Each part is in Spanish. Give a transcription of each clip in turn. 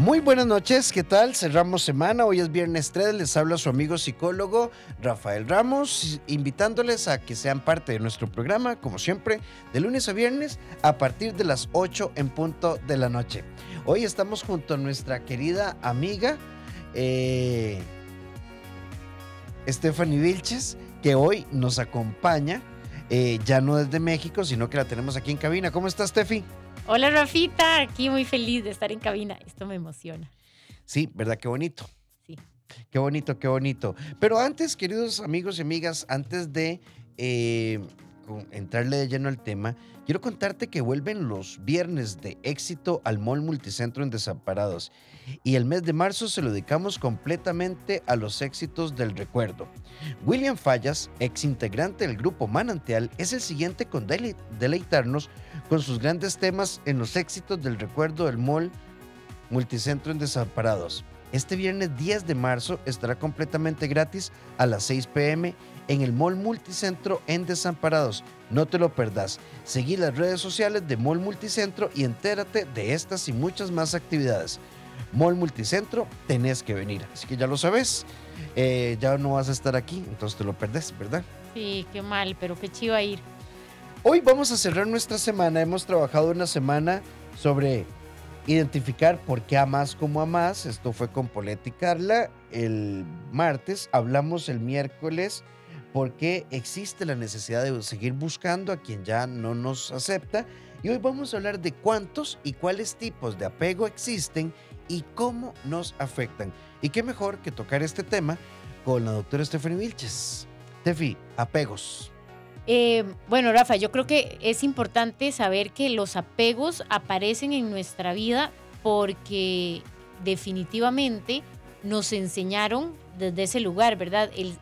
Muy buenas noches, ¿qué tal? Cerramos semana, hoy es viernes 3, les habla su amigo psicólogo Rafael Ramos, invitándoles a que sean parte de nuestro programa, como siempre, de lunes a viernes a partir de las 8 en punto de la noche. Hoy estamos junto a nuestra querida amiga eh, Stephanie Vilches, que hoy nos acompaña, eh, ya no desde México, sino que la tenemos aquí en cabina. ¿Cómo estás, Steffi? Hola Rafita, aquí muy feliz de estar en cabina. Esto me emociona. Sí, ¿verdad? Qué bonito. Sí. Qué bonito, qué bonito. Pero antes, queridos amigos y amigas, antes de eh, entrarle de lleno al tema, quiero contarte que vuelven los viernes de éxito al Mall Multicentro en Desamparados. Y el mes de marzo se lo dedicamos completamente a los éxitos del recuerdo. William Fallas, ex integrante del grupo Manantial, es el siguiente con deleitarnos con sus grandes temas en los éxitos del recuerdo del Mall Multicentro en Desamparados. Este viernes 10 de marzo estará completamente gratis a las 6 pm en el Mall Multicentro en Desamparados. No te lo perdas. Seguí las redes sociales de Mall Multicentro y entérate de estas y muchas más actividades. Mall Multicentro, tenés que venir. Así que ya lo sabes. Eh, ya no vas a estar aquí, entonces te lo perdés, ¿verdad? Sí, qué mal, pero qué chido ir. Hoy vamos a cerrar nuestra semana. Hemos trabajado una semana sobre identificar por qué amas como amas. Esto fue con Polet y Carla. El martes hablamos el miércoles por qué existe la necesidad de seguir buscando a quien ya no nos acepta. Y hoy vamos a hablar de cuántos y cuáles tipos de apego existen y cómo nos afectan. Y qué mejor que tocar este tema con la doctora Stephanie Vilches. Tefi, apegos. Eh, bueno, Rafa, yo creo que es importante saber que los apegos aparecen en nuestra vida porque definitivamente nos enseñaron desde ese lugar, ¿verdad? El,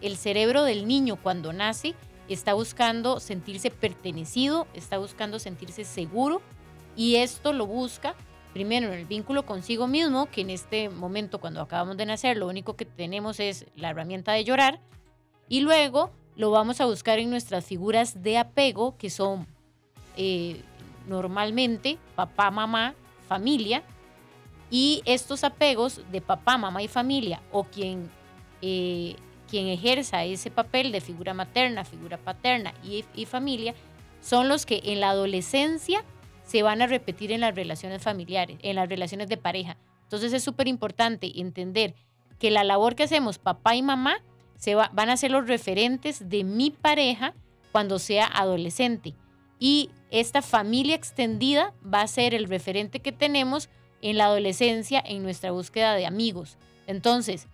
el, cerebro del niño cuando nace está buscando sentirse pertenecido, está buscando sentirse seguro y esto lo busca primero en el vínculo consigo mismo, que en este momento cuando acabamos de nacer lo único que tenemos es la herramienta de llorar y luego lo vamos a buscar en nuestras figuras de apego, que son eh, normalmente papá, mamá, familia. Y estos apegos de papá, mamá y familia, o quien, eh, quien ejerza ese papel de figura materna, figura paterna y, y familia, son los que en la adolescencia se van a repetir en las relaciones familiares, en las relaciones de pareja. Entonces es súper importante entender que la labor que hacemos papá y mamá se van a ser los referentes de mi pareja cuando sea adolescente. Y esta familia extendida va a ser el referente que tenemos en la adolescencia en nuestra búsqueda de amigos. Entonces,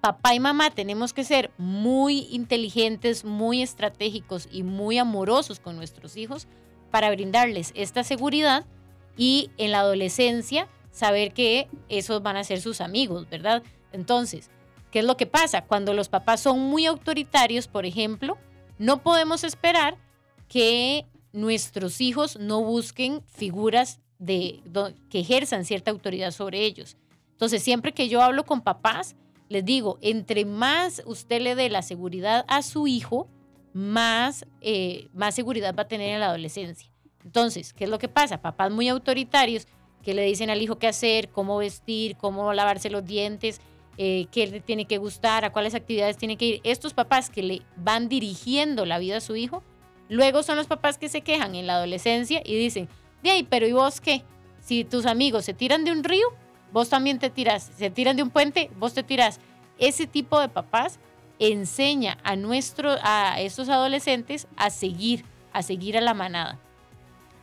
papá y mamá tenemos que ser muy inteligentes, muy estratégicos y muy amorosos con nuestros hijos para brindarles esta seguridad y en la adolescencia saber que esos van a ser sus amigos, ¿verdad? Entonces, ¿Qué es lo que pasa? Cuando los papás son muy autoritarios, por ejemplo, no podemos esperar que nuestros hijos no busquen figuras de, que ejerzan cierta autoridad sobre ellos. Entonces, siempre que yo hablo con papás, les digo, entre más usted le dé la seguridad a su hijo, más, eh, más seguridad va a tener en la adolescencia. Entonces, ¿qué es lo que pasa? Papás muy autoritarios que le dicen al hijo qué hacer, cómo vestir, cómo lavarse los dientes, eh, qué le tiene que gustar, a cuáles actividades tiene que ir. Estos papás que le van dirigiendo la vida a su hijo, luego son los papás que se quejan en la adolescencia y dicen, de ahí, pero ¿y vos qué? Si tus amigos se tiran de un río, vos también te tiras. Se tiran de un puente, vos te tiras. Ese tipo de papás enseña a, nuestro, a estos adolescentes a seguir, a seguir a la manada.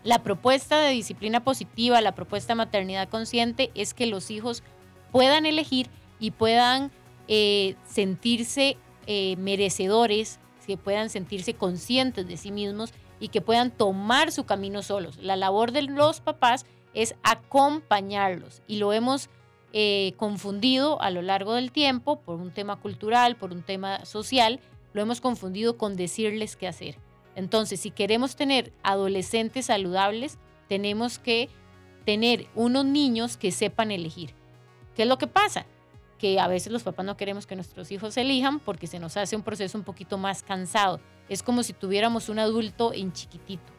La propuesta de disciplina positiva, la propuesta de maternidad consciente es que los hijos puedan elegir y puedan eh, sentirse eh, merecedores, que puedan sentirse conscientes de sí mismos y que puedan tomar su camino solos. La labor de los papás es acompañarlos y lo hemos eh, confundido a lo largo del tiempo por un tema cultural, por un tema social, lo hemos confundido con decirles qué hacer. Entonces, si queremos tener adolescentes saludables, tenemos que tener unos niños que sepan elegir. ¿Qué es lo que pasa? Que a veces los papás no queremos que nuestros hijos elijan porque se nos hace un proceso un poquito más cansado. Es como si tuviéramos un adulto en chiquitito.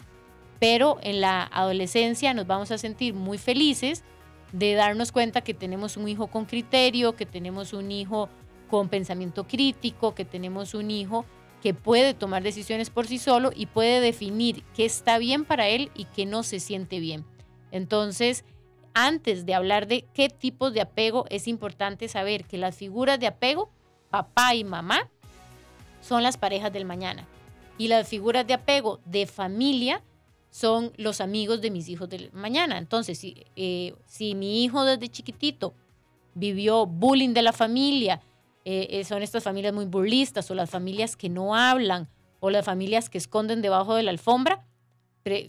Pero en la adolescencia nos vamos a sentir muy felices de darnos cuenta que tenemos un hijo con criterio, que tenemos un hijo con pensamiento crítico, que tenemos un hijo que puede tomar decisiones por sí solo y puede definir qué está bien para él y qué no se siente bien. Entonces, antes de hablar de qué tipos de apego, es importante saber que las figuras de apego, papá y mamá, son las parejas del mañana. Y las figuras de apego de familia son los amigos de mis hijos del mañana. Entonces, si, eh, mi hijo desde chiquitito vivió bullying de la familia, eh, eh, son estas familias muy burlistas o las familias que no hablan o las familias que esconden debajo de la alfombra.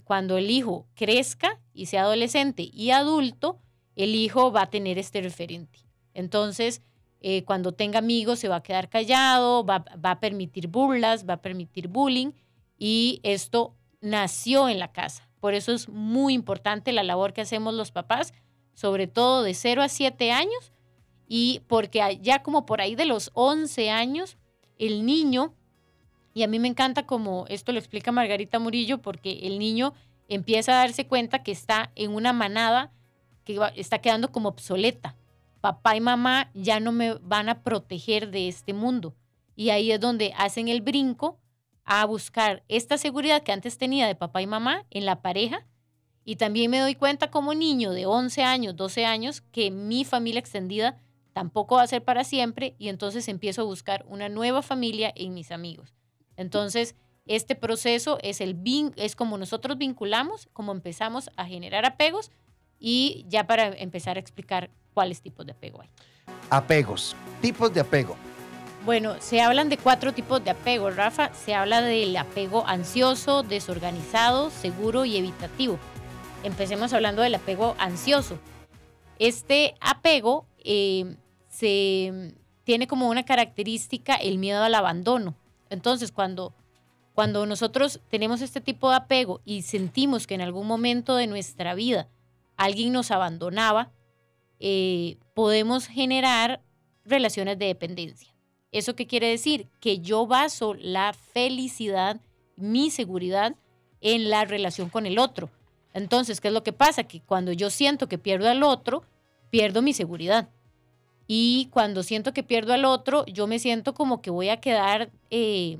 Cuando el hijo crezca y sea adolescente y adulto, el hijo va a tener este referente. Entonces, eh, cuando tenga amigos se va a quedar callado, va, va, a permitir burlas, va a permitir bullying y esto nació en la casa. Por eso es muy importante la labor que hacemos los papás, sobre todo de 0 a 7 años, y porque ya como por ahí de los 11 años, el niño, y a mí me encanta como esto lo explica Margarita Murillo, porque el niño empieza a darse cuenta que está en una manada que está quedando como obsoleta. Papá y mamá ya no me van a proteger de este mundo. Y ahí es donde hacen el brinco a buscar esta seguridad que antes tenía de papá y mamá en la pareja. Y también me doy cuenta como niño de 11 años, 12 años, que mi familia extendida tampoco va a ser para siempre y entonces empiezo a buscar una nueva familia en mis amigos. Entonces, este proceso es, el es como nosotros vinculamos, como empezamos a generar apegos y ya para empezar a explicar cuáles tipos de apego hay. Apegos, tipos de apego. Bueno, se hablan de cuatro tipos de apego, Rafa. Se habla del apego ansioso, desorganizado, seguro y evitativo. Empecemos hablando del apego ansioso. Este apego eh, se tiene como una característica el miedo al abandono. Entonces, cuando, cuando nosotros tenemos este tipo de apego y sentimos que en algún momento de nuestra vida alguien nos abandonaba, eh, podemos generar relaciones de dependencia. ¿Eso qué quiere decir? Que yo baso la felicidad, mi seguridad en la relación con el otro. Entonces, ¿qué es lo que pasa? Que cuando yo siento que pierdo al otro, pierdo mi seguridad. Y cuando siento que pierdo al otro, yo me siento como que voy a quedar eh,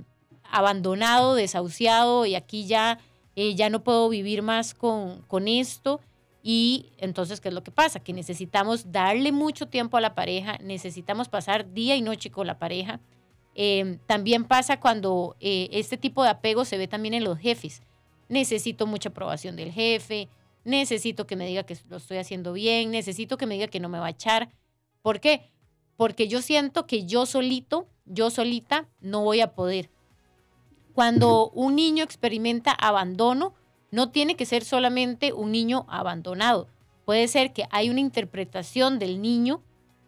abandonado, desahuciado y aquí ya, eh, ya no puedo vivir más con, con esto. Y entonces, ¿qué es lo que pasa? Que necesitamos darle mucho tiempo a la pareja, necesitamos pasar día y noche con la pareja. Em, también pasa cuando eh, este tipo de apego se ve también en los jefes. Necesito mucha aprobación del jefe, necesito que me diga que lo estoy haciendo bien, necesito que me diga que no me va a echar. ¿Por qué? Porque yo siento que yo solito, yo solita, no voy a poder. Cuando un niño experimenta abandono, no tiene que ser solamente un niño abandonado. Puede ser que hay una interpretación del niño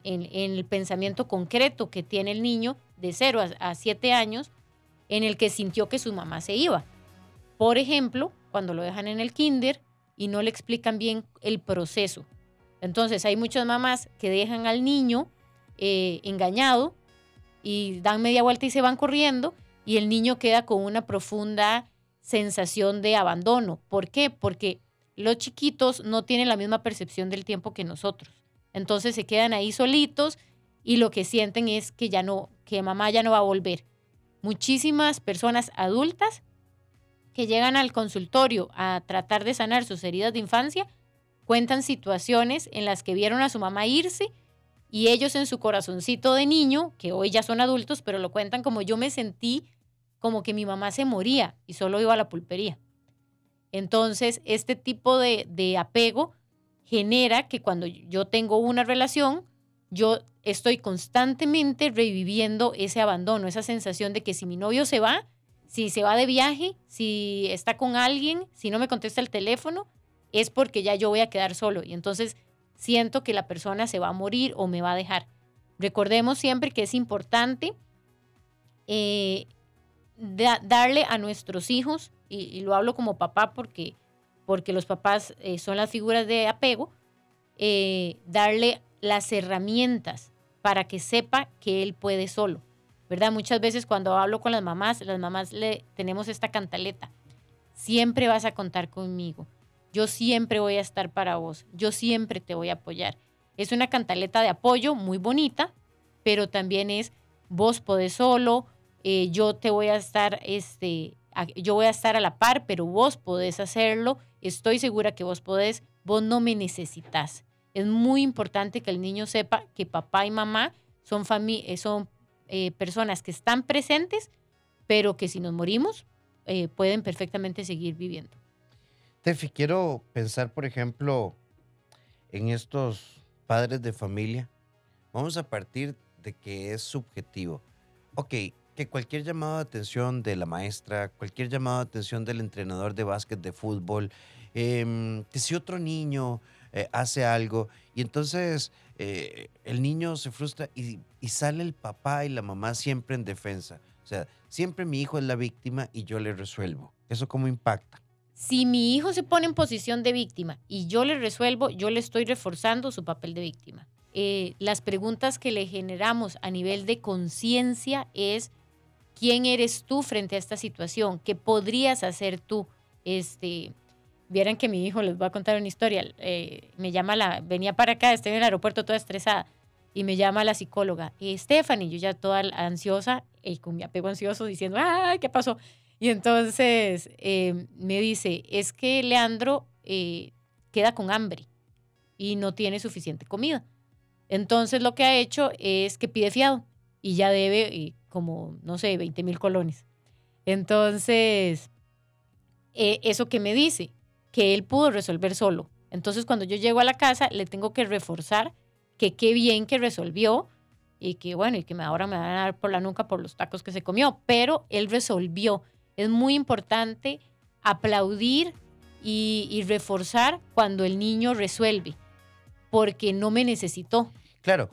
en, el pensamiento concreto que tiene el niño de 0 a 7 años en el que sintió que su mamá se iba. Por ejemplo, cuando lo dejan en el kinder y no le explican bien el proceso. Entonces hay muchas mamás que dejan al niño eh, engañado y dan media vuelta y se van corriendo y el niño queda con una profunda sensación de abandono. ¿Por qué? Porque los chiquitos no tienen la misma percepción del tiempo que nosotros. Entonces se quedan ahí solitos y lo que sienten es que ya no, que mamá ya no va a volver. Muchísimas personas adultas que llegan al consultorio a tratar de sanar sus heridas de infancia cuentan situaciones en las que vieron a su mamá irse y ellos en su corazoncito de niño, que hoy ya son adultos, pero lo cuentan como yo me sentí como que mi mamá se moría y solo iba a la pulpería. Entonces, este tipo de, de apego genera que cuando yo tengo una relación, yo estoy constantemente reviviendo ese abandono, esa sensación de que si mi novio se va, si se va de viaje, si está con alguien, si no me contesta el teléfono, es porque ya yo voy a quedar solo y entonces siento que la persona se va a morir o me va a dejar. Recordemos siempre que es importante eh, darle a nuestros hijos, y, lo hablo como papá porque, porque los papás eh, son las figuras de apego, eh, darle las herramientas para que sepa que él puede solo. ¿Verdad? Muchas veces cuando hablo con las mamás, las mamás le tenemos esta cantaleta. Siempre vas a contar conmigo yo siempre voy a estar para vos, yo siempre te voy a apoyar. Es una cantaleta de apoyo muy bonita, pero también es vos podés solo, eh, yo te voy a estar, este, yo voy a estar a la par, pero vos podés hacerlo, estoy segura que vos podés, vos no me necesitas. Es muy importante que el niño sepa que papá y mamá son, eh, son eh, personas que están presentes, pero que si nos morimos, pueden perfectamente seguir viviendo. Tefi, quiero pensar, por ejemplo, en estos padres de familia. Vamos a partir de que es subjetivo. Ok, que cualquier llamado de atención de la maestra, cualquier llamado de atención del entrenador de básquet, de fútbol, em, que si otro niño eh, hace algo y entonces eh, el niño se frustra y, y sale el papá y la mamá siempre en defensa. O sea, siempre mi hijo es la víctima y yo le resuelvo. ¿Eso cómo impacta? Si mi hijo se pone en posición de víctima y yo le resuelvo, yo le estoy reforzando su papel de víctima. Eh, las preguntas que le generamos a nivel de conciencia es, ¿quién eres tú frente a esta situación? ¿Qué podrías hacer tú? Este, vieran que mi hijo les va a contar una historia. Eh, me llama la, venía para acá, estoy en el aeropuerto toda estresada y me llama la psicóloga, y Stephanie, yo ya toda ansiosa y con mi apego ansioso diciendo, ¡ay, qué pasó! Y entonces eh, me dice, es que Leandro queda con hambre y no tiene suficiente comida. Entonces lo que ha hecho es que pide fiado y ya debe eh, como, no sé, 20 mil colones. Entonces, eh, eso que me dice, que él pudo resolver solo. Entonces cuando yo llego a la casa le tengo que reforzar que qué bien que resolvió y que bueno, y que ahora me van a dar por la nuca por los tacos que se comió, pero él resolvió. Es muy importante aplaudir y reforzar cuando el niño resuelve, porque no me necesitó. Claro.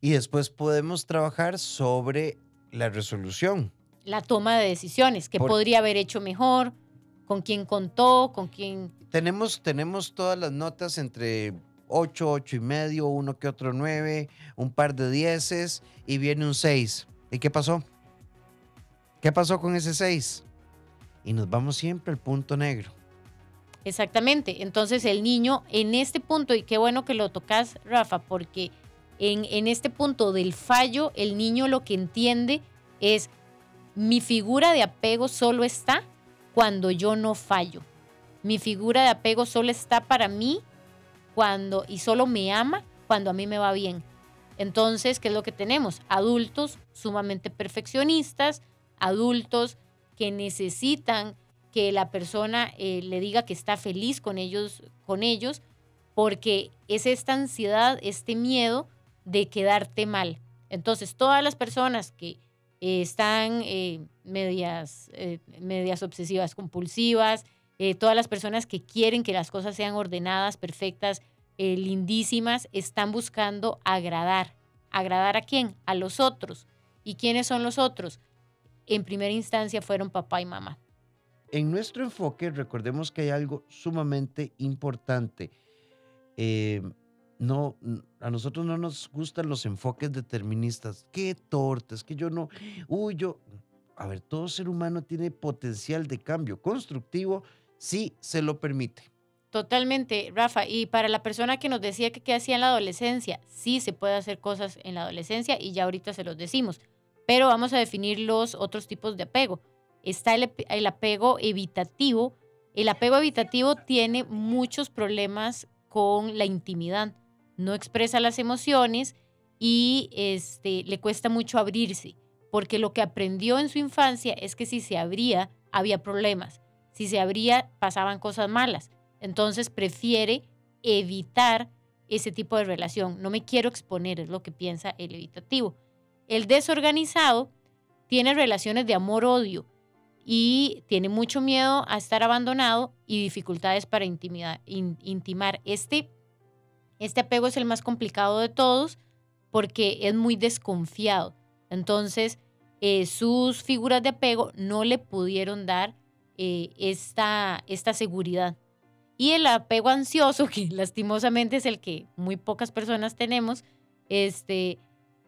Y después podemos trabajar sobre la resolución. La toma de decisiones, que podría haber hecho mejor, con quién contó, con quién... Tenemos, tenemos todas las notas entre 8, 8 y medio, uno que otro 9, un par de dieces y viene un 6. ¿Y qué pasó? ¿Qué pasó con ese 6? Y nos vamos siempre al punto negro. Exactamente. Entonces el niño en este punto, y qué bueno que lo tocas, Rafa, porque en, en este punto del fallo, el niño lo que entiende es mi figura de apego solo está cuando yo no fallo. Mi figura de apego solo está para mí cuando y solo me ama cuando a mí me va bien. Entonces, ¿qué es lo que tenemos? Adultos sumamente perfeccionistas, adultos que necesitan que la persona eh, le diga que está feliz con ellos, con ellos, porque es esta ansiedad, este miedo de quedarte mal. Entonces, todas las personas que eh, están eh, medias, medias obsesivas compulsivas, todas las personas que quieren que las cosas sean ordenadas, perfectas, lindísimas, están buscando agradar. ¿Agradar a quién? A los otros. ¿Y quiénes son los otros? En primera instancia fueron papá y mamá. En nuestro enfoque, recordemos que hay algo sumamente importante. Eh, no, a nosotros no nos gustan los enfoques deterministas. Qué tortas, que yo no, uy, yo, a ver, todo ser humano tiene potencial de cambio constructivo si se lo permite. Totalmente, Rafa. Y para la persona que nos decía que qué hacía en la adolescencia, sí se puede hacer cosas en la adolescencia y ya ahorita se los decimos. Pero vamos a definir los otros tipos de apego está el, apego evitativo. El apego evitativo tiene muchos problemas con la intimidad. No expresa las emociones y este, le cuesta mucho abrirse, porque lo que aprendió en su infancia es que si se abría, había problemas. Si se abría, pasaban cosas malas. Entonces prefiere evitar ese tipo de relación. No me quiero exponer, es lo que piensa el evitativo. El desorganizado tiene relaciones de amor-odio y tiene mucho miedo a estar abandonado y dificultades para intimar. Este, este apego es el más complicado de todos porque es muy desconfiado. Entonces, eh, sus figuras de apego no le pudieron dar eh, esta, esta seguridad. Y el apego ansioso, que lastimosamente es el que muy pocas personas tenemos, este,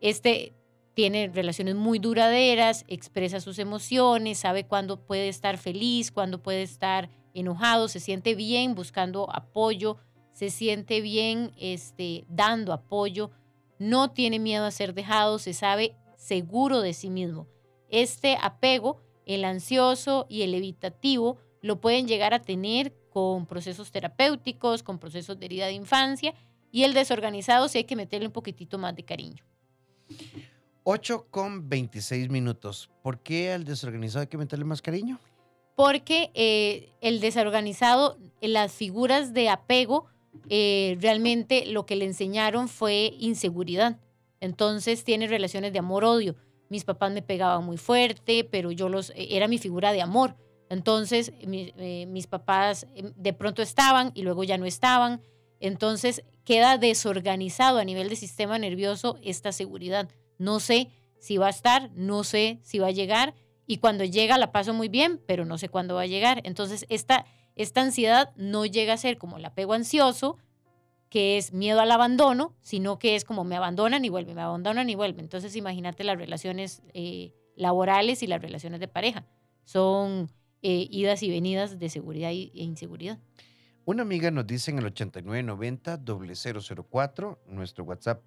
este tiene relaciones muy duraderas, expresa sus emociones, sabe cuándo puede estar feliz, cuándo puede estar enojado, se siente bien buscando apoyo, se siente bien este, dando apoyo, no tiene miedo a ser dejado, se sabe seguro de sí mismo. Este apego, el ansioso y el evitativo, lo pueden llegar a tener con procesos terapéuticos, con procesos de herida de infancia, y el desorganizado sí hay que meterle un poquitito más de cariño. 8 con 26 minutos. ¿Por qué al desorganizado hay que meterle más cariño? Porque eh, el desorganizado, las figuras de apego, eh, realmente lo que le enseñaron fue inseguridad. Entonces tiene relaciones de amor-odio. Mis papás me pegaban muy fuerte, pero yo los, eh, era mi figura de amor. Entonces mis papás de pronto estaban y luego ya no estaban. Entonces queda desorganizado a nivel del sistema nervioso esta seguridad. No sé si va a estar, no sé si va a llegar y cuando llega la paso muy bien, pero no sé cuándo va a llegar. Entonces, esta, esta ansiedad no llega a ser como el apego ansioso, que es miedo al abandono, sino que es como me abandonan y vuelven, me abandonan y vuelven. Entonces, imagínate las relaciones eh, laborales y las relaciones de pareja. Son eh, idas y venidas de seguridad e inseguridad. Una amiga nos dice en el 8990 004, nuestro WhatsApp,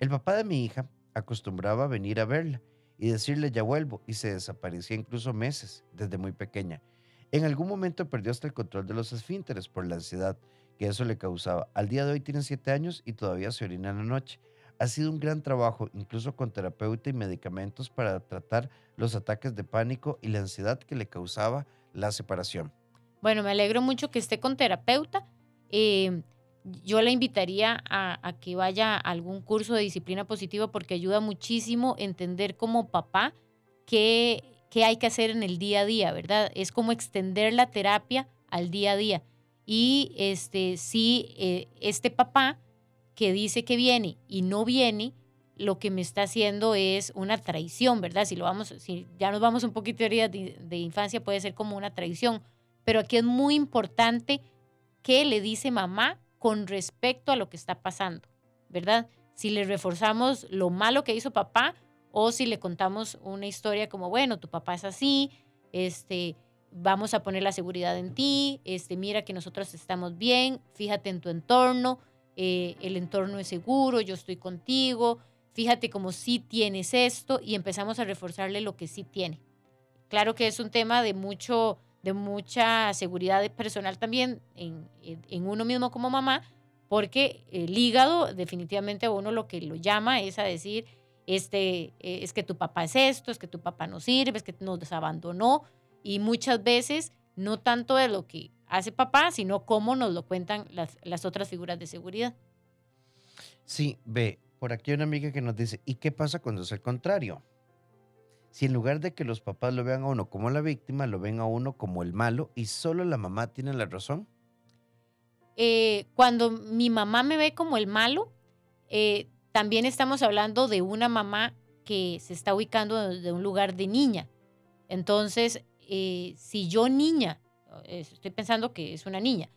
el papá de mi hija acostumbraba venir a verla y decirle ya vuelvo y se desaparecía incluso meses desde muy pequeña. En algún momento perdió hasta el control de los esfínteres por la ansiedad que eso le causaba. Al día de hoy tiene siete años y todavía se orina en la noche. Ha sido un gran trabajo, incluso con terapeuta y medicamentos para tratar los ataques de pánico y la ansiedad que le causaba la separación. Bueno, me alegro mucho que esté con terapeuta. Eh, yo la invitaría a, que vaya a algún curso de disciplina positiva porque ayuda muchísimo entender como papá qué, qué hay que hacer en el día a día, ¿verdad? Es como extender la terapia al día a día. Y este, si eh, este papá que dice que viene y no viene, lo que me está haciendo es una traición, ¿verdad? Si lo vamos, si ya nos vamos un poquito de, de, de infancia, puede ser como una traición. Pero aquí es muy importante qué le dice mamá con respecto a lo que está pasando, ¿verdad? Si le reforzamos lo malo que hizo papá o si le contamos una historia como, bueno, tu papá es así, este, vamos a poner la seguridad en ti, este, mira que nosotros estamos bien, fíjate en tu entorno, eh, el entorno es seguro, yo estoy contigo, fíjate como sí tienes esto y empezamos a reforzarle lo que sí tiene. Claro que es un tema de mucho de mucha seguridad personal también en, en, uno mismo como mamá, porque el hígado definitivamente uno lo que lo llama es a decir, este, eh, es que tu papá es esto, es que tu papá no sirve, es que nos abandonó, y muchas veces no tanto de lo que hace papá, sino cómo nos lo cuentan las, las otras figuras de seguridad. Sí, ve, por aquí hay una amiga que nos dice, ¿y qué pasa cuando es el contrario? Si en lugar de que los papás lo vean a uno como la víctima, lo ven a uno como el malo y solo la mamá tiene la razón? Eh, cuando mi mamá me ve como el malo, eh, también estamos hablando de una mamá que se está ubicando de un lugar de niña. Entonces, eh, si yo niña, estoy pensando que es una niña,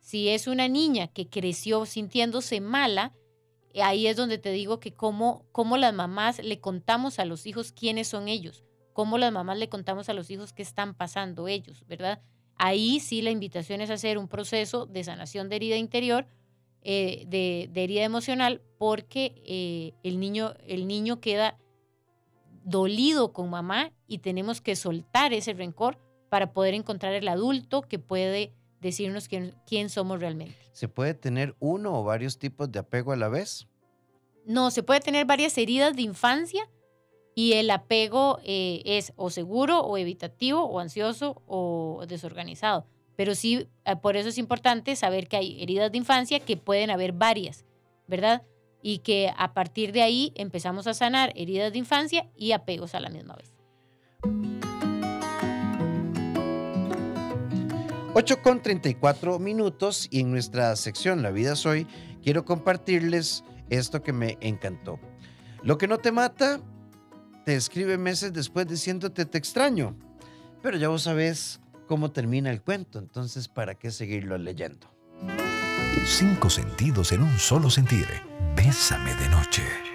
si es una niña que creció sintiéndose mala, ahí es donde te digo que cómo, cómo las mamás le contamos a los hijos quiénes son ellos, cómo las mamás le contamos a los hijos qué están pasando ellos, ¿verdad? Ahí sí la invitación es hacer un proceso de sanación de herida interior, eh, de, herida emocional, porque eh, el, niño, el niño queda dolido con mamá y tenemos que soltar ese rencor para poder encontrar el adulto que puede decirnos quién, quién somos realmente. ¿Se puede tener uno o varios tipos de apego a la vez? No, se puede tener varias heridas de infancia y el apego eh, es o seguro o evitativo o ansioso o desorganizado. Pero sí, eh, por eso es importante saber que hay heridas de infancia que pueden haber varias, ¿verdad? Y que a partir de ahí empezamos a sanar heridas de infancia y apegos a la misma vez. 8 con 34 minutos y en nuestra sección La vida soy quiero compartirles esto que me encantó. Lo que no te mata, te escribe meses después diciéndote te extraño. Pero ya vos sabés cómo termina el cuento, entonces ¿para qué seguirlo leyendo? Cinco sentidos en un solo sentir. Bésame de noche.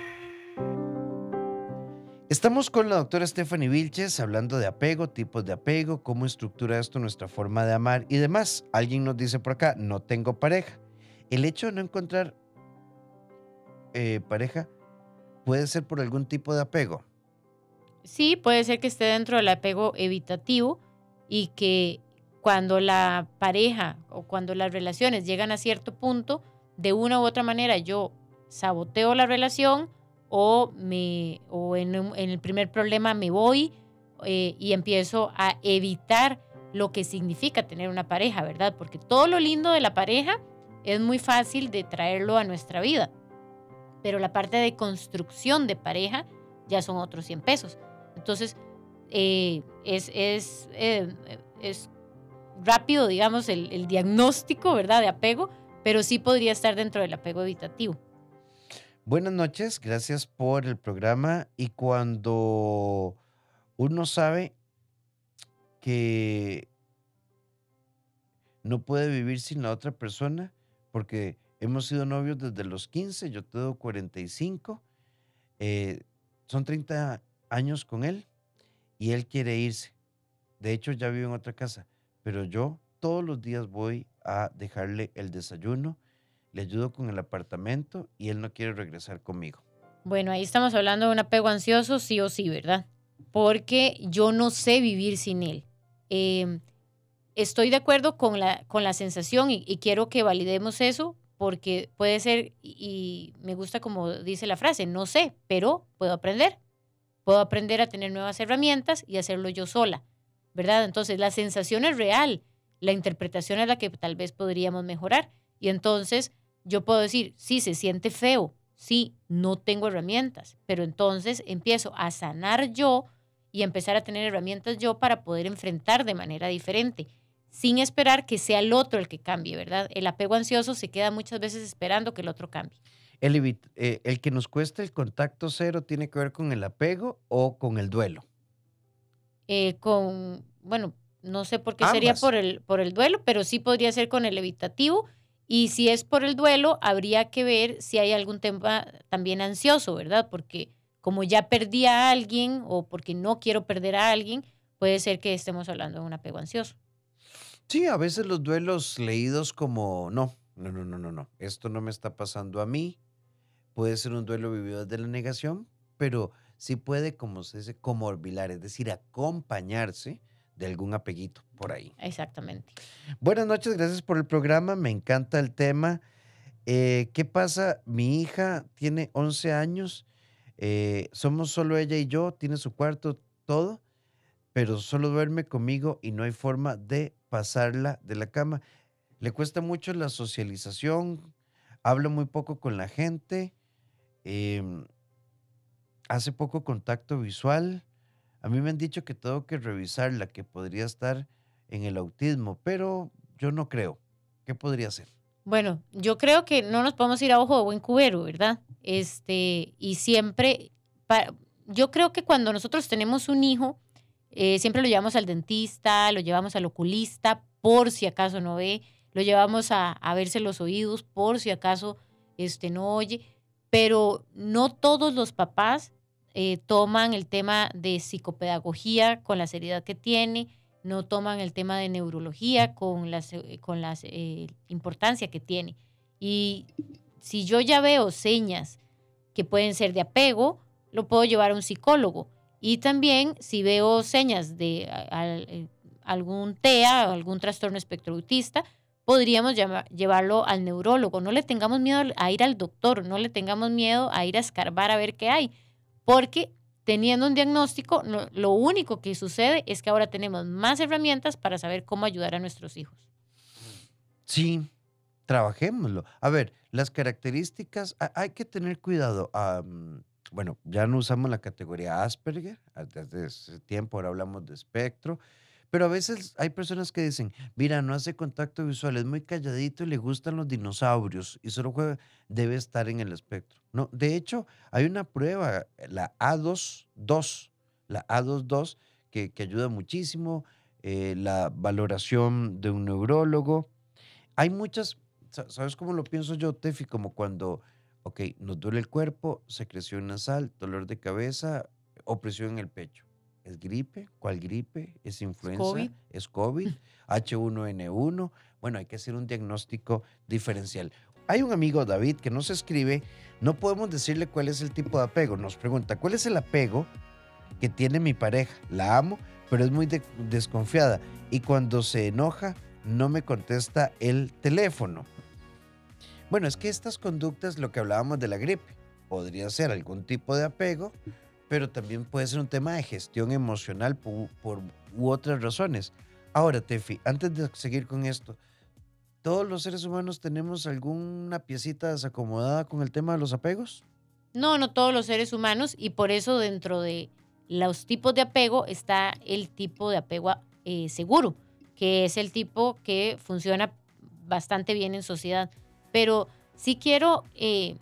Estamos con la doctora Stephanie Vilches hablando de apego, tipos de apego, cómo estructura esto nuestra forma de amar y demás. Alguien nos dice por acá, no tengo pareja. El hecho de no encontrar eh, pareja puede ser por algún tipo de apego. Sí, puede ser que esté dentro del apego evitativo y que cuando la pareja o cuando las relaciones llegan a cierto punto, de una u otra manera yo saboteo la relación o, me, o en, el primer problema me voy eh, y empiezo a evitar lo que significa tener una pareja, ¿verdad? Porque todo lo lindo de la pareja es muy fácil de traerlo a nuestra vida, pero la parte de construcción de pareja ya son otros 100 pesos. Entonces, eh, es, es, eh, es, rápido, digamos, el, el diagnóstico, ¿verdad?, de apego, pero sí podría estar dentro del apego evitativo. Buenas noches, gracias por el programa. Y cuando uno sabe que no puede vivir sin la otra persona, porque hemos sido novios desde los 15, yo tengo 45, eh, son 30 años con él y él quiere irse. De hecho, ya vive en otra casa, pero yo todos los días voy a dejarle el desayuno, le ayudo con el apartamento y él no quiere regresar conmigo. Bueno, ahí estamos hablando de un apego ansioso, sí o sí, ¿verdad? Porque yo no sé vivir sin él. Em, estoy de acuerdo con la, con la sensación y, quiero que validemos eso porque puede ser, y me gusta como dice la frase, no sé, pero puedo aprender. Puedo aprender a tener nuevas herramientas y hacerlo yo sola, ¿verdad? Entonces la sensación es real, la interpretación es la que tal vez podríamos mejorar. Y entonces yo puedo decir, sí, se siente feo, sí, no tengo herramientas, pero entonces empiezo a sanar yo y empezar a tener herramientas yo para poder enfrentar de manera diferente, sin esperar que sea el otro el que cambie, ¿verdad? El apego ansioso se queda muchas veces esperando que el otro cambie. El, eh, el que nos cuesta el contacto cero tiene que ver con el apego o con el duelo. Eh, con, bueno, no sé por qué sería por el, por el duelo, pero sí podría ser con el evitativo y si es por el duelo, habría que ver si hay algún tema también ansioso, ¿verdad? Porque como ya perdí a alguien o porque no quiero perder a alguien, puede ser que estemos hablando de un apego ansioso. Sí, a veces los duelos leídos como, no, no, no, no, no, no, esto no me está pasando a mí. Puede ser un duelo vivido desde la negación, pero sí puede, como se dice, comorbilar, es decir, acompañarse de algún apeguito por ahí. Exactamente. Buenas noches, gracias por el programa, me encanta el tema. Eh, ¿Qué pasa? Mi hija tiene 11 años, eh, somos solo ella y yo, tiene su cuarto, todo, pero solo duerme conmigo y no hay forma de pasarla de la cama. Le cuesta mucho la socialización, habla muy poco con la gente, em, hace poco contacto visual a mí me han dicho que tengo que revisar la que podría estar en el autismo, pero yo no creo. ¿Qué podría ser? Bueno, yo creo que no nos podemos ir a ojo de buen cubero, ¿verdad? Este, y siempre, yo creo que cuando nosotros tenemos un hijo, eh, siempre lo llevamos al dentista, lo llevamos al oculista, por si acaso no ve, lo llevamos a, a verse los oídos, por si acaso este, no oye, pero no todos los papás eh, toman el tema de psicopedagogía con la seriedad que tiene, no toman el tema de neurología con la con las, eh, importancia que tiene. Y si yo ya veo señas que pueden ser de apego, lo puedo llevar a un psicólogo. Y también si veo señas de eh, algún TEA, algún trastorno espectro autista, podríamos llevarlo al neurólogo. No le tengamos miedo a ir al doctor, no le tengamos miedo a ir a escarbar a ver qué hay porque teniendo un diagnóstico, lo único que sucede es que ahora tenemos más herramientas para saber cómo ayudar a nuestros hijos. Sí, trabajémoslo. A ver, las características, hay que tener cuidado. bueno, ya no usamos la categoría Asperger, desde ese tiempo ahora hablamos de espectro. Pero a veces hay personas que dicen, mira, no hace contacto visual, es muy calladito y le gustan los dinosaurios y solo juega, debe estar en el espectro. No, de hecho, hay una prueba, la A22, la A22, que, que ayuda muchísimo, eh, la valoración de un neurólogo. Hay muchas, ¿sabes cómo lo pienso yo, Tefi? Como cuando, ok, nos duele el cuerpo, secreción nasal, dolor de cabeza, opresión en el pecho. ¿Es gripe? ¿Cuál gripe? ¿Es influenza? COVID. ¿Es COVID? H1N1. Bueno, hay que hacer un diagnóstico diferencial. Hay un amigo, David, que nos escribe, no podemos decirle cuál es el tipo de apego. Nos pregunta, ¿cuál es el apego que tiene mi pareja? La amo, pero es muy de- desconfiada. Y cuando se enoja, no me contesta el teléfono. Bueno, es que estas conductas, lo que hablábamos de la gripe, podría ser algún tipo de apego, pero también puede ser un tema de gestión emocional por, por- u otras razones. Ahora, Tefi, antes de seguir con esto, ¿todos los seres humanos tenemos alguna piecita desacomodada con el tema de los apegos? No, no todos los seres humanos y por eso dentro de los tipos de apego está el tipo de apego eh, seguro, que es el tipo que funciona bastante bien en sociedad. Pero sí quiero eh,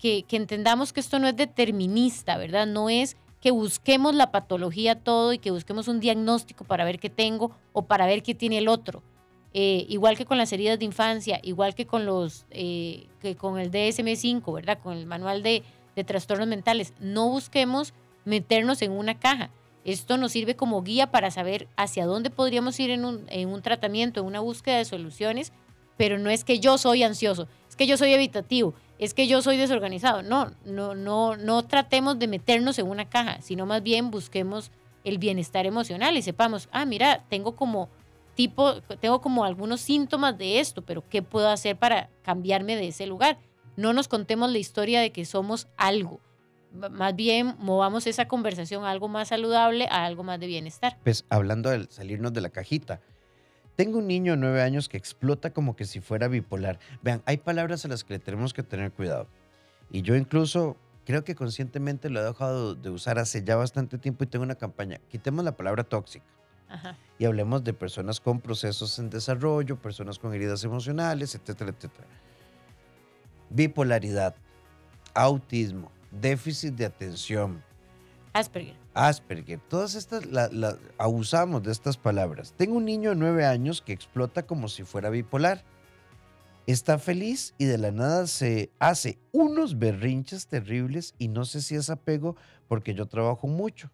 que, entendamos que esto no es determinista, ¿verdad? No es que busquemos la patología todo y que busquemos un diagnóstico para ver qué tengo o para ver qué tiene el otro. Eh, igual que con las heridas de infancia, igual que con los eh, que con el DSM5, ¿verdad? Con el manual de, de trastornos mentales. No busquemos meternos en una caja. Esto nos sirve como guía para saber hacia dónde podríamos ir en un, en un tratamiento, en una búsqueda de soluciones, pero no es que yo soy ansioso, es que yo soy evitativo, es que yo soy desorganizado. No, no, no, no tratemos de meternos en una caja, sino más bien busquemos el bienestar emocional y sepamos, ah, mira, tengo como tipo, tengo como algunos síntomas de esto, pero ¿qué puedo hacer para cambiarme de ese lugar? No nos contemos la historia de que somos algo. Más bien movamos esa conversación a algo más saludable, a algo más de bienestar. Pues hablando de salirnos de la cajita. Tengo un niño de nueve años que explota como que si fuera bipolar. Vean, hay palabras a las que le tenemos que tener cuidado. Y yo incluso creo que conscientemente lo he dejado de usar hace ya bastante tiempo y tengo una campaña. Quitemos la palabra tóxica Ajá. y hablemos de personas con procesos en desarrollo, personas con heridas emocionales, etcétera, etcétera. Bipolaridad, autismo, déficit de atención, Asperger. Asperger, todas estas, la- abusamos de estas palabras. Tengo un niño de nueve años que explota como si fuera bipolar. Está feliz y de la nada se hace unos berrinches terribles y no sé si es apego porque yo trabajo mucho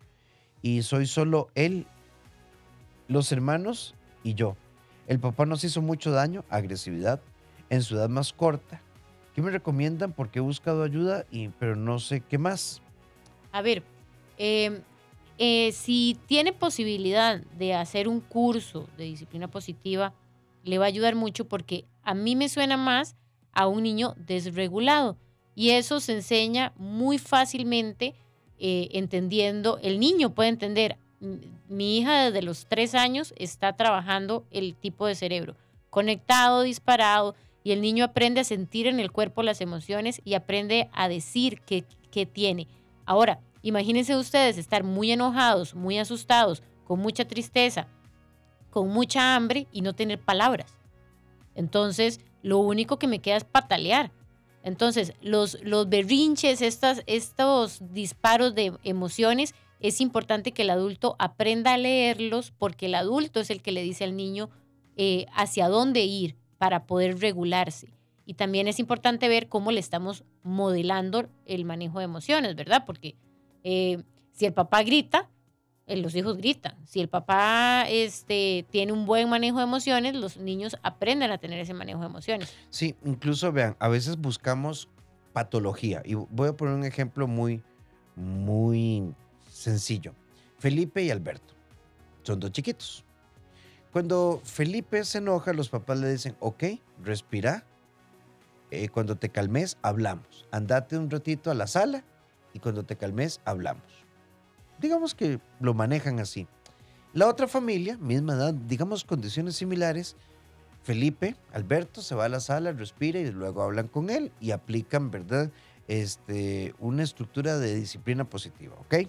y soy solo él, los hermanos y yo. El papá nos hizo mucho daño, agresividad, en su edad más corta. ¿Qué me recomiendan? Porque he buscado ayuda, y, pero no sé qué más. A ver, eh, eh, si tiene posibilidad de hacer un curso de disciplina positiva, le va a ayudar mucho porque a mí me suena más a un niño desregulado. Y eso se enseña muy fácilmente eh, entendiendo, el niño puede entender, "M- mi hija desde los tres años está trabajando el tipo de cerebro, conectado, disparado, y el niño aprende a sentir en el cuerpo las emociones y aprende a decir qué, qué tiene. Ahora, imagínense ustedes estar muy enojados, muy asustados, con mucha tristeza, con mucha hambre y no tener palabras. Entonces, lo único que me queda es patalear. Entonces, los, los berrinches, estas, estos disparos de emociones, es importante que el adulto aprenda a leerlos porque el adulto es el que le dice al niño eh, hacia dónde ir para poder regularse. Y también es importante ver cómo le estamos modelando el manejo de emociones, ¿verdad? Porque eh, si el papá grita, eh, los hijos gritan. Si el papá este, tiene un buen manejo de emociones, los niños aprenden a tener ese manejo de emociones. Sí, incluso vean, a veces buscamos patología. Y voy a poner un ejemplo muy, muy sencillo. Felipe y Alberto son dos chiquitos. Cuando Felipe se enoja, los papás le dicen, ok, respira. Eh, cuando te calmes, hablamos. Andate un ratito a la sala y cuando te calmes, hablamos. Digamos que lo manejan así. La otra familia, misma edad, digamos condiciones similares, Felipe, Alberto se va a la sala, respira y luego hablan con él y aplican, ¿verdad? Este, una estructura de disciplina positiva, ¿ok?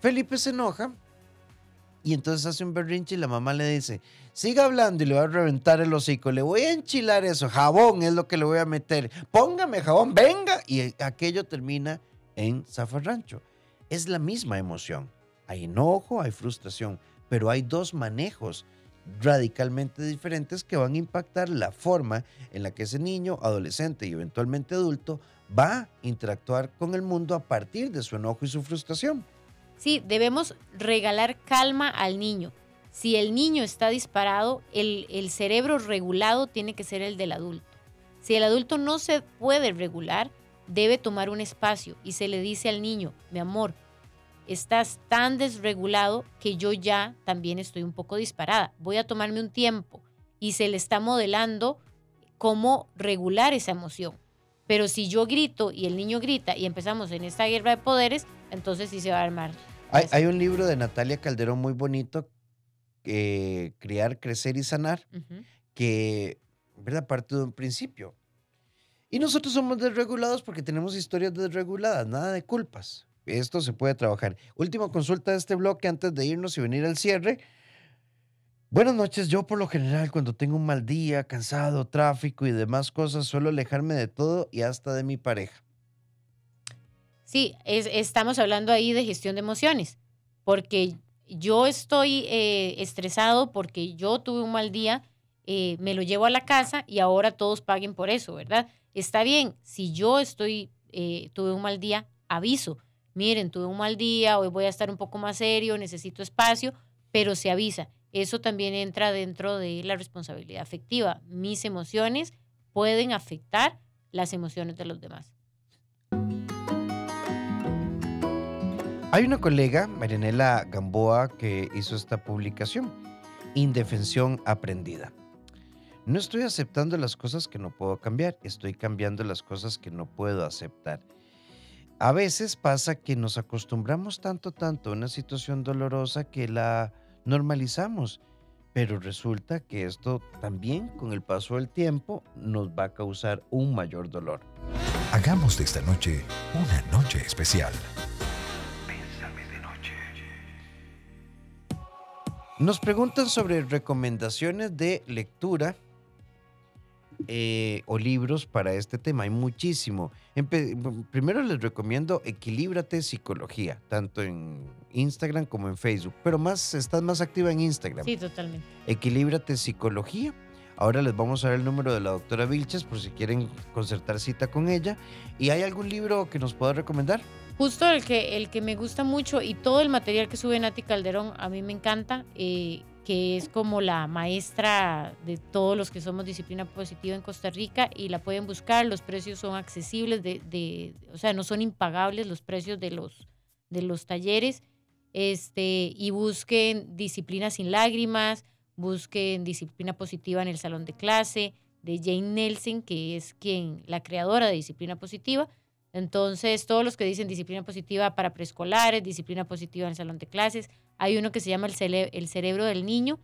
Felipe se enoja y entonces hace un berrinche y la mamá le dice, siga hablando y le va a reventar el hocico, le voy a enchilar eso, jabón es lo que le voy a meter, póngame jabón, venga, y aquello termina en zafarrancho. Es la misma emoción, hay enojo, hay frustración, pero hay dos manejos radicalmente diferentes que van a impactar la forma en la que ese niño, adolescente y eventualmente adulto va a interactuar con el mundo a partir de su enojo y su frustración. Sí, debemos regalar calma al niño. Si el niño está disparado, el, el cerebro regulado tiene que ser el del adulto. Si el adulto no se puede regular, debe tomar un espacio y se le dice al niño, mi amor, estás tan desregulado que yo ya también estoy un poco disparada. Voy a tomarme un tiempo y se le está modelando cómo regular esa emoción. Pero si yo grito y el niño grita y empezamos en esta guerra de poderes, entonces sí se va a armar. Hay, un libro de Natalia Calderón muy bonito, eh, Criar, Crecer y Sanar, que, ¿verdad? Parte de un principio. Y nosotros somos desregulados porque tenemos historias desreguladas, nada de culpas. Esto se puede trabajar. Última consulta de este bloque antes de irnos y venir al cierre. Buenas noches. Yo por lo general cuando tengo un mal día, cansado, tráfico y demás cosas, suelo alejarme de todo y hasta de mi pareja. Sí, estamos hablando ahí de gestión de emociones, porque yo estoy eh, estresado porque yo tuve un mal día, eh, me lo llevo a la casa y ahora todos paguen por eso, ¿verdad? Está bien, si yo estoy, eh, tuve un mal día, aviso, miren, tuve un mal día, hoy voy a estar un poco más serio, necesito espacio, pero se avisa. Eso también entra dentro de la responsabilidad afectiva. Mis emociones pueden afectar las emociones de los demás. Hay una colega, Marianela Gamboa, que hizo esta publicación, Indefensión Aprendida. No estoy aceptando las cosas que no puedo cambiar, estoy cambiando las cosas que no puedo aceptar. A veces pasa que nos acostumbramos tanto, tanto a una situación dolorosa que la normalizamos, pero resulta que esto también con el paso del tiempo nos va a causar un mayor dolor. Hagamos de esta noche una noche especial. Nos preguntan sobre recomendaciones de lectura eh, o libros para este tema. Hay muchísimo. primero les recomiendo Equilíbrate Psicología, tanto en Instagram como en Facebook, pero más estás más activa en Instagram. Sí, totalmente. Equilíbrate Psicología. Ahora les vamos a dar el número de la doctora Vilches por si quieren concertar cita con ella. ¿Y hay algún libro que nos pueda recomendar? Justo el que, el que me gusta mucho y todo el material que sube Nati Calderón a mí me encanta. Eh, que es como la maestra de todos los que somos disciplina positiva en Costa Rica y la pueden buscar, los precios son accesibles, de, o sea, no son impagables los precios de los, de los talleres, este, y busquen disciplina sin lágrimas, busquen disciplina positiva en el salón de clase de Jane Nelson, que es quien, la creadora de disciplina positiva, entonces, todos los que dicen disciplina positiva para preescolares, disciplina positiva en el salón de clases, hay uno que se llama el, cerebro del niño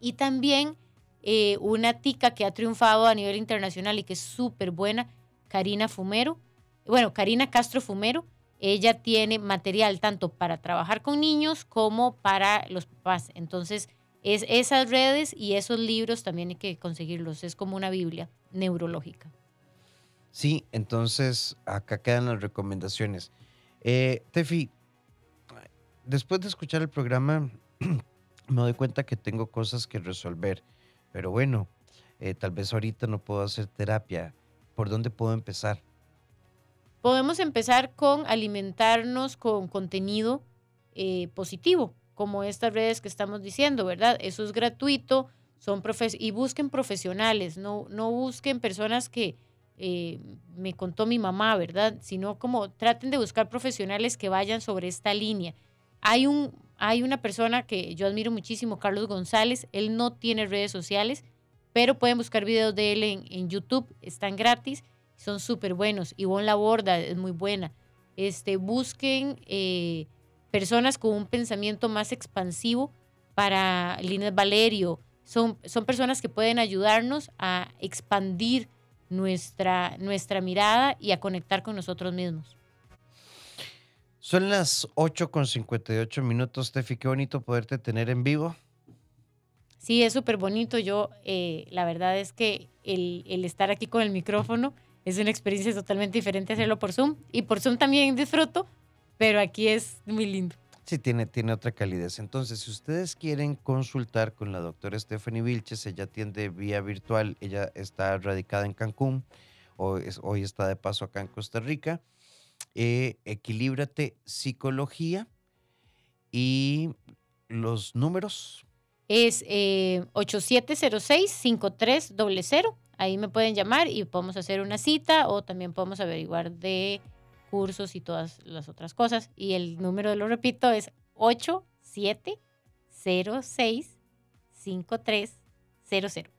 y también eh, una tica que ha triunfado a nivel internacional y que es súper buena, Karina Fumero. Bueno, Karina Castro Fumero. Ella tiene material tanto para trabajar con niños como para los papás. Entonces, es, esas redes y esos libros también hay que conseguirlos. Es como una Biblia neurológica. Sí, entonces acá quedan las recomendaciones. Eh, Tefi, después de escuchar el programa, me doy cuenta que tengo cosas que resolver, pero bueno, eh, tal vez ahorita no puedo hacer terapia. ¿Por dónde puedo empezar? Podemos empezar con alimentarnos con contenido eh, positivo, como estas redes que estamos diciendo, ¿verdad? Eso es gratuito, son y busquen profesionales, no, no busquen personas que, eh, me contó mi mamá, ¿verdad? Sino como traten de buscar profesionales que vayan sobre esta línea. Hay, un, hay una persona que yo admiro muchísimo, Carlos González, él no tiene redes sociales, pero pueden buscar videos de él en, YouTube, están gratis, son súper buenos. Ivonne Laborda es muy buena. Este, busquen eh, personas con un pensamiento más expansivo para Línez Valerio. Son, son personas que pueden ayudarnos a expandir nuestra, nuestra mirada y a conectar con nosotros mismos. Son las 8 con 58 minutos, Tefi. Qué bonito poderte tener en vivo. Sí, es súper bonito. Yo, eh, la verdad es que el, el, estar aquí con el micrófono es una experiencia totalmente diferente hacerlo por Zoom. Y por Zoom también disfruto, pero aquí es muy lindo. Sí, tiene, tiene otra calidez. Entonces, si ustedes quieren consultar con la doctora Stephanie Vilches, ella atiende vía virtual, ella está radicada en Cancún, hoy, hoy está de paso acá en Costa Rica. Eh, Equilíbrate Psicología y los números. Es eh, 8706-5300. Ahí me pueden llamar y podemos hacer una cita o también podemos averiguar de cursos y todas las otras cosas. Y el número, lo repito, es 8706-5300.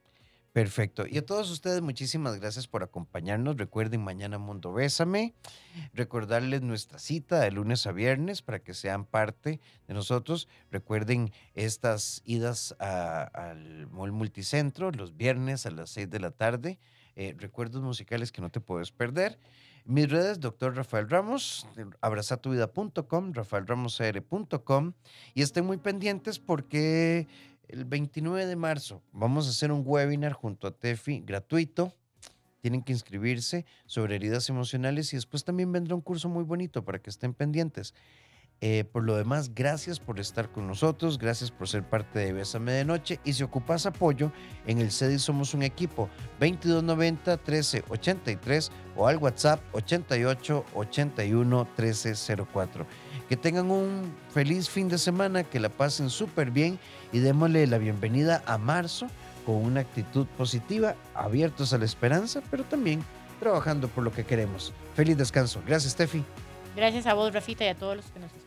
Perfecto. Y a todos ustedes, muchísimas gracias por acompañarnos. Recuerden, mañana Mundo Bésame. Recordarles nuestra cita de lunes a viernes para que sean parte de nosotros. Recuerden estas idas al Mall Multicentro los viernes a las 6 de la tarde. Eh, recuerdos musicales que no te puedes perder. Mis redes, doctor Rafael Ramos, abrazatuvida.com, rafaelramosr.com. Y estén muy pendientes porque el 29 de marzo vamos a hacer un webinar junto a Tefi gratuito. Tienen que inscribirse sobre heridas emocionales y después también vendrá un curso muy bonito para que estén pendientes. Eh, por lo demás, gracias por estar con nosotros, gracias por ser parte de Bésame de Noche y si ocupas apoyo, en el CEDI somos un equipo 2290 1383 o al WhatsApp 88 81 1304. Que tengan un feliz fin de semana, que la pasen súper bien y démosle la bienvenida a marzo con una actitud positiva, abiertos a la esperanza, pero también trabajando por lo que queremos. Feliz descanso. Gracias, Steffi. Gracias a vos, Rafita, y a todos los que nos escuchan.